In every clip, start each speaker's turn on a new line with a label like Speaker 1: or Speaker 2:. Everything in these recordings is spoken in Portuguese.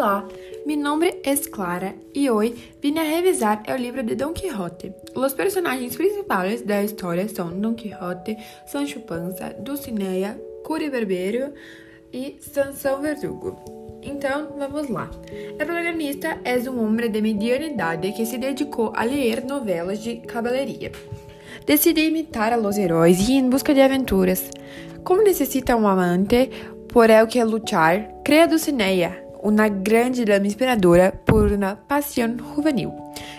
Speaker 1: Olá, meu nome é Clara e hoje vim a revisar o livro de Don Quixote. Os personagens principais da história são Don Quixote, Sancho Panza, Dulcinea, Curi Berbeiro e Sansão Verdugo. Então, vamos lá. O protagonista é um homem de mediana idade que se dedicou a ler novelas de cavalaria. Decide imitar a los heróis e ir em busca de aventuras. Como necessita um amante por el que lutar, crea Dulcinea, uma grande dama inspiradora por uma paixão juvenil.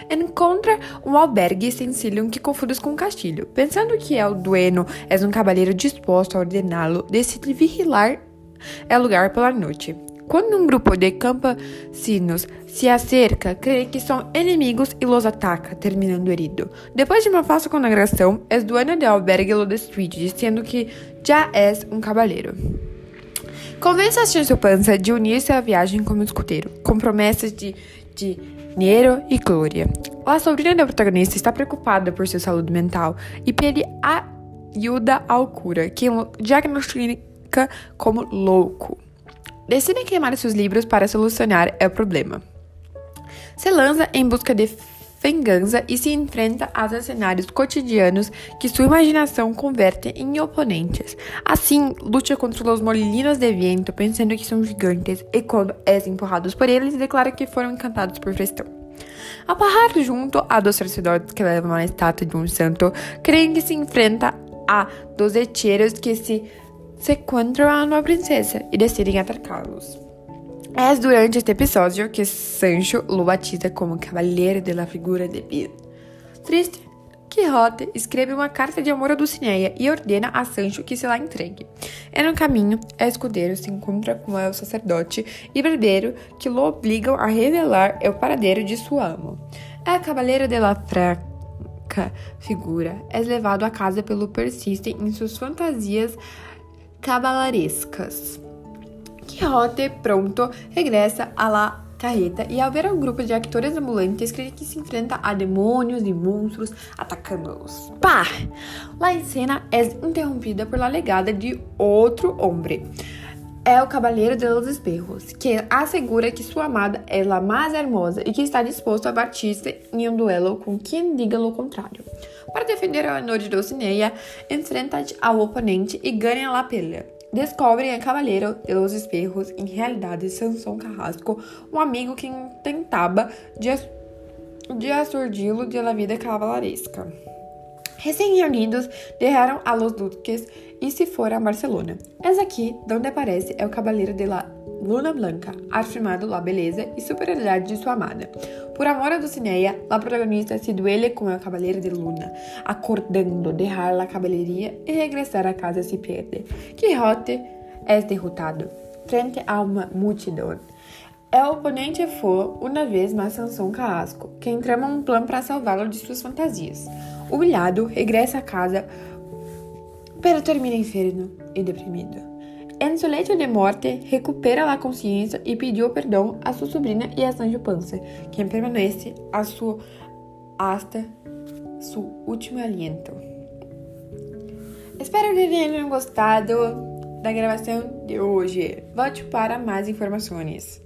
Speaker 1: Encontra um albergue sencillo que confunde com um castilho. Pensando que el dueno é um cavaleiro disposto a ordená-lo, decide vigilar o lugar pela noite. Quando um grupo de campesinos se acerca, crê que são inimigos e los ataca, terminando herido. Depois de uma falsa consagração, es dueño de albergue lo destrui, dizendo que já é um cavaleiro. Convence a Sancho Panza de unir-se à viagem como escuteiro, com promessas de, de dinheiro e glória. A sobrinha da protagonista está preocupada por sua saúde mental e pede ajuda ao cura, que diagnostica como louco. Decide queimar seus livros para solucionar o problema. Se lança em busca de vingança e se enfrenta aos cenários cotidianos que sua imaginação converte em oponentes. Assim, luta contra os molinos de vento, pensando que são gigantes, e quando é empurrados por eles, declara que foram encantados por Frestão. Ao junto a dos sacerdotes que levam a estátua de um santo, creem que se enfrenta a dos hecheiros que se sequestram a uma princesa e decidem atacá-los. É durante este episódio que Sancho lo batiza como Cavaleiro de la Figura de Bien. Triste, Quixote escreve uma carta de amor a Dulcinea e ordena a Sancho que se la entregue. E no caminho, o escudeiro se encontra com o sacerdote e barbeiro que lo obligam a revelar o paradeiro de sua amo. É Cavaleiro de la Fraca Figura é levado a casa pelo Persiste em suas fantasias caballerescas. Quixote, pronto, regressa a la carreta e ao ver um grupo de atores ambulantes, crê que se enfrenta a demônios e monstros atacando-os. Pá! La cena é interrompida por la legada de outro homem. É o Cavaleiro de los Espejos, que assegura que sua amada é a mais hermosa e que está disposto a batir-se em um duelo com quem diga o contrário. Para defender a honor de Dulcinea, enfrenta ao oponente e ganha a pelea descobrem a Cavaleiro de los Espejos, em realidade Sansão Carrasco, um amigo que tentava de, assurdi-lo de la vida cavalaresca. Recém-reunidos, derraram a los duques e se foram a Barcelona. Es aqui onde aparece é o Cavaleiro de la Luna Blanca, afirmando la beleza e superioridade de sua amada. Por amor a Dulcinea, a protagonista se duele com o Cavaleiro de Luna, acordando derrar a caballeria e regressar a casa se perde. Quixote é derrotado frente a uma multidão. É o oponente foi, uma vez mais, Sansão Carrasco, que trama um plano para salvá-lo de suas fantasias. Humilhado, regressa a casa, pero termina inferno e deprimido. En su lecho de morte, recupera a consciência e pediu perdão a sua sobrinha e a Sancho Panza, quem permanece a sua hasta seu último aliento. Espero que tenham gostado da gravação de hoje. Volte para mais informações.